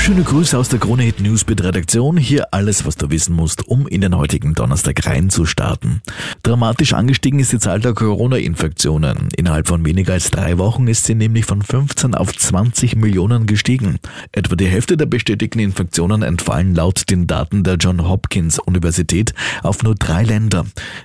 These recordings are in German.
Schöne Grüße aus der Krone Hit Newsbeat Redaktion. Hier alles, was du wissen musst, um in den heutigen Donnerstag reinzustarten. Dramatisch angestiegen ist die Zahl der Corona-Infektionen. Innerhalb von weniger als drei Wochen ist sie nämlich von 15 auf 20 Millionen gestiegen. Etwa die Hälfte der bestätigten Infektionen entfallen laut den Daten der John Hopkins Universität auf nur drei Länder.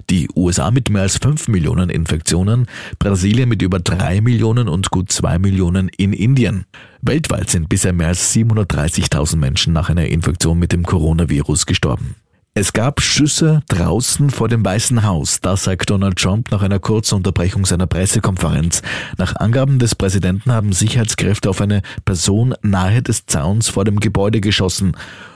Die USA mit mehr als 5 Millionen Infektionen, Brasilien mit über 3 Millionen und gut 2 Millionen in Indien. Weltweit sind bisher mehr als 730.000 Menschen nach einer Infektion mit dem Coronavirus gestorben. Es gab Schüsse draußen vor dem Weißen Haus, das sagt Donald Trump nach einer kurzen Unterbrechung seiner Pressekonferenz. Nach Angaben des Präsidenten haben Sicherheitskräfte auf eine Person nahe des Zauns vor dem Gebäude geschossen.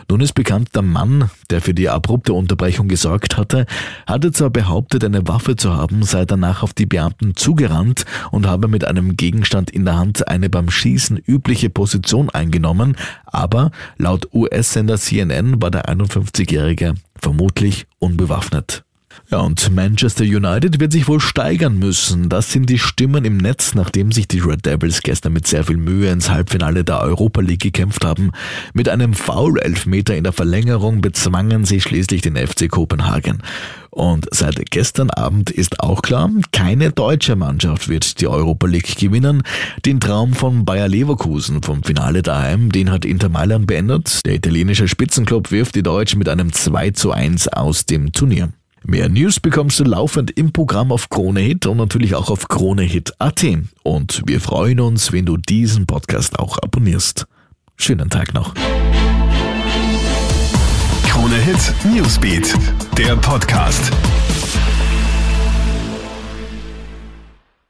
Nun ist bekannt, der Mann, der für die abrupte Unterbrechung gesorgt hatte, hatte zwar behauptet, eine Waffe zu haben, sei danach auf die Beamten zugerannt und habe mit einem Gegenstand in der Hand eine beim Schießen übliche Position eingenommen, aber laut US-Sender CNN war der 51-Jährige vermutlich unbewaffnet. Ja, und Manchester United wird sich wohl steigern müssen. Das sind die Stimmen im Netz, nachdem sich die Red Devils gestern mit sehr viel Mühe ins Halbfinale der Europa League gekämpft haben. Mit einem Foul-Elfmeter in der Verlängerung bezwangen sie schließlich den FC Kopenhagen. Und seit gestern Abend ist auch klar, keine deutsche Mannschaft wird die Europa League gewinnen. Den Traum von Bayer Leverkusen vom Finale daheim, den hat Inter Mailand beendet. Der italienische Spitzenclub wirft die Deutschen mit einem 2 zu 1 aus dem Turnier. Mehr News bekommst du laufend im Programm auf KroneHit und natürlich auch auf KroneHit.at. Und wir freuen uns, wenn du diesen Podcast auch abonnierst. Schönen Tag noch. KroneHit Newsbeat, der Podcast.